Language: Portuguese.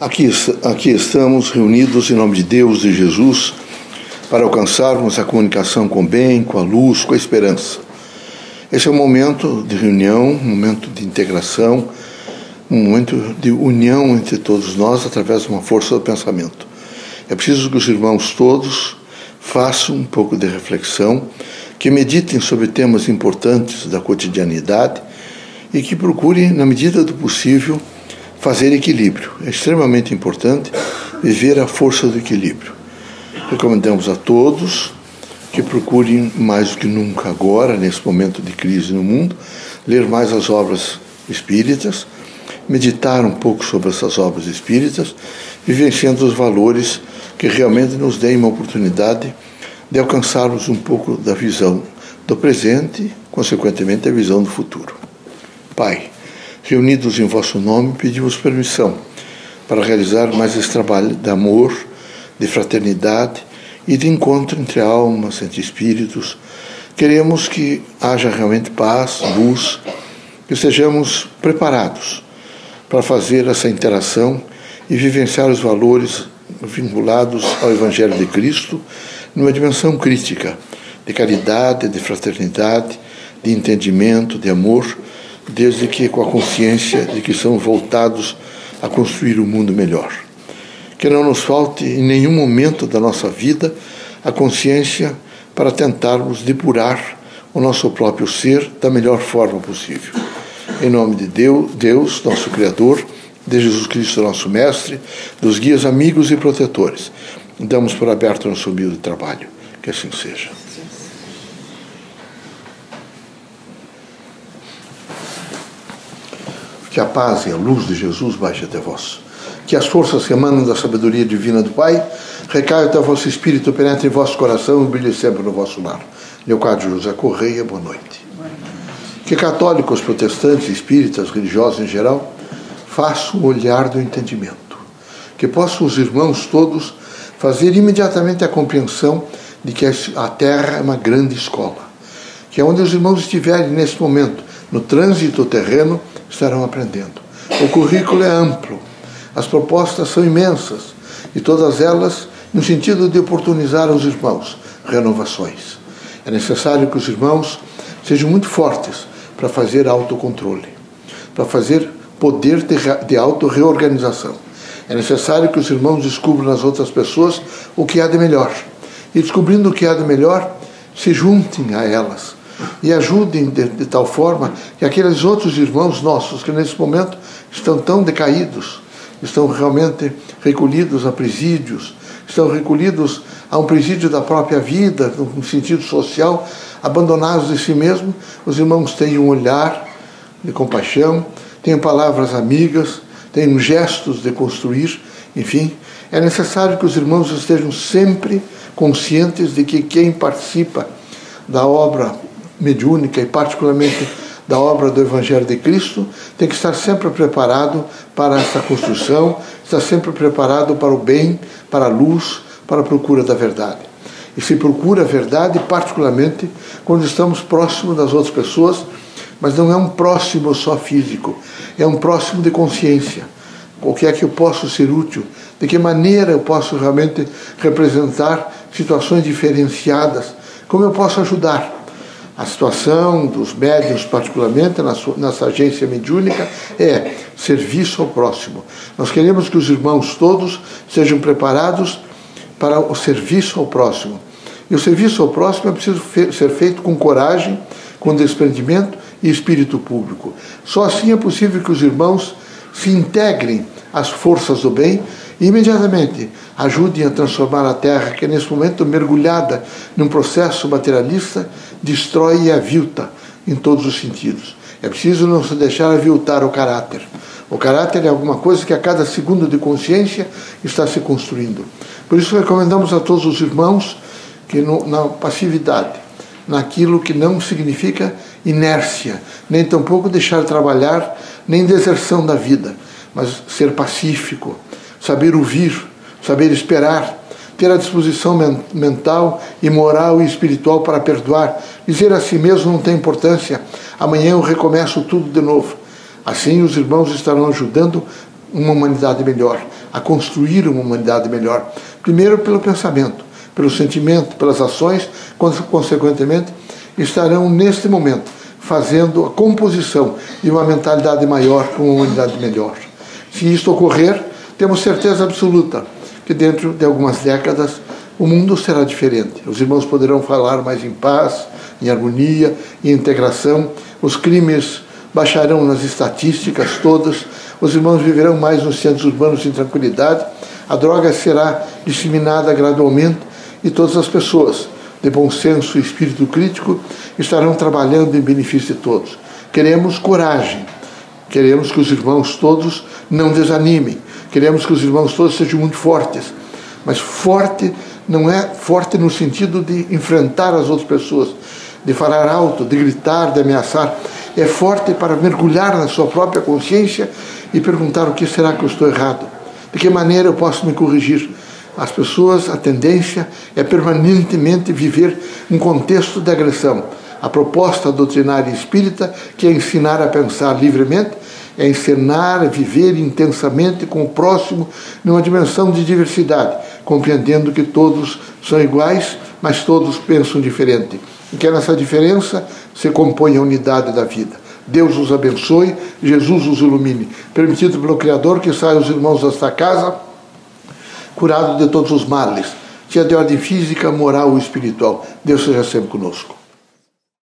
Aqui, aqui estamos reunidos em nome de Deus e Jesus para alcançarmos a comunicação com o bem, com a luz, com a esperança. Esse é um momento de reunião, um momento de integração, um momento de união entre todos nós através de uma força do pensamento. É preciso que os irmãos todos façam um pouco de reflexão, que meditem sobre temas importantes da cotidianidade e que procurem, na medida do possível, fazer equilíbrio. É extremamente importante viver a força do equilíbrio. Recomendamos a todos que procurem mais do que nunca agora, nesse momento de crise no mundo, ler mais as obras espíritas, meditar um pouco sobre essas obras espíritas, vivenciando os valores que realmente nos deem uma oportunidade de alcançarmos um pouco da visão do presente, consequentemente a visão do futuro. Pai, reunidos em vosso nome, pedimos permissão para realizar mais esse trabalho de amor, de fraternidade e de encontro entre almas, entre espíritos. Queremos que haja realmente paz, luz, que sejamos preparados para fazer essa interação e vivenciar os valores vinculados ao Evangelho de Cristo numa dimensão crítica de caridade, de fraternidade, de entendimento, de amor desde que com a consciência de que são voltados a construir um mundo melhor. Que não nos falte em nenhum momento da nossa vida a consciência para tentarmos depurar o nosso próprio ser da melhor forma possível. Em nome de Deus, Deus, nosso Criador, de Jesus Cristo, nosso Mestre, dos guias amigos e protetores, damos por aberto nosso humilde trabalho. Que assim seja. Que a paz e a luz de Jesus baixe até vós. Que as forças que emanam da sabedoria divina do Pai recaiam até o vosso espírito, penetrem em vosso coração e brilhem sempre no vosso lar. Leocádio José Correia, boa noite. Que católicos, protestantes, espíritas, religiosos em geral, façam o olhar do entendimento. Que possam os irmãos todos fazer imediatamente a compreensão de que a Terra é uma grande escola. Que é onde os irmãos estiverem nesse momento, no trânsito terreno, estarão aprendendo. O currículo é amplo, as propostas são imensas e todas elas no sentido de oportunizar aos irmãos renovações. É necessário que os irmãos sejam muito fortes para fazer autocontrole, para fazer poder de auto-reorganização. É necessário que os irmãos descubram nas outras pessoas o que há de melhor. E descobrindo o que há de melhor, se juntem a elas e ajudem de, de, tal forma que aqueles outros irmãos nossos que nesse momento estão tão decaídos, estão realmente recolhidos a presídios, estão recolhidos a um presídio da própria vida, no sentido social, abandonados de si mesmos, os irmãos têm um olhar de compaixão, têm palavras amigas, têm gestos de construir, enfim, é necessário que os irmãos estejam sempre conscientes de que quem participa da obra mediúnica e particularmente da obra do Evangelho de Cristo, tem que estar sempre preparado para essa construção, estar sempre preparado para o bem, para a luz, para a procura da verdade. E se procura a verdade, particularmente quando estamos próximos das outras pessoas, mas não é um próximo só físico, é um próximo de consciência. O que é que eu posso ser útil? De que maneira eu posso realmente representar situações diferenciadas? Como eu posso ajudar? A situação dos médios, particularmente nessa agência mediúnica, é serviço ao próximo. Nós queremos que os irmãos todos sejam preparados para o serviço ao próximo. E o serviço ao próximo é preciso ser feito com coragem, com desprendimento e espírito público. Só assim é possível que os irmãos se integrem às forças do bem e imediatamente ajudem a transformar a terra, que nesse momento mergulhada num processo materialista, destrói e avilta em todos os sentidos. É preciso não se deixar aviltar o caráter. O caráter é alguma coisa que a cada segundo de consciência está se construindo. Por isso recomendamos a todos os irmãos que no, na passividade, naquilo que não significa inércia, nem tampouco deixar trabalhar, nem deserção da vida, mas ser pacífico, saber ouvir, saber esperar, ter a disposição mental e moral e espiritual para perdoar. Dizer a si mesmo não tem importância, amanhã eu recomeço tudo de novo. Assim os irmãos estarão ajudando uma humanidade melhor. a construir uma humanidade melhor. Primeiro pelo pensamento, pelo sentimento, pelas ações, consequentemente, estarão neste momento fazendo a composição de uma mentalidade maior com uma humanidade melhor. Se isto ocorrer, temos certeza absoluta que dentro de algumas décadas o mundo será diferente. Os irmãos poderão falar mais em paz, em harmonia, em integração. Os crimes baixarão nas estatísticas todas. Os irmãos viverão mais nos centros urbanos em tranquilidade. A droga será disseminada gradualmente e todas as pessoas de bom senso e espírito crítico estarão trabalhando em benefício de todos. Queremos coragem. Queremos que os irmãos todos não desanimem. Queremos que os irmãos todos sejam muito fortes. Mas forte não é forte no sentido de enfrentar as outras pessoas, de falar alto, de gritar, de ameaçar. É forte para mergulhar na sua própria consciência e perguntar o que será que eu estou errado? De que maneira eu posso me corrigir? As pessoas, a tendência é permanentemente viver um contexto de agressão. A proposta doutrinária espírita, que é ensinar a pensar livremente, é ensinar a viver intensamente com o próximo numa dimensão de diversidade, compreendendo que todos são iguais, mas todos pensam diferente. E que nessa diferença se compõe a unidade da vida. Deus os abençoe, Jesus os ilumine. Permitido pelo Criador que saiam os irmãos desta casa curados de todos os males, seja de ordem física, moral ou espiritual. Deus seja sempre conosco.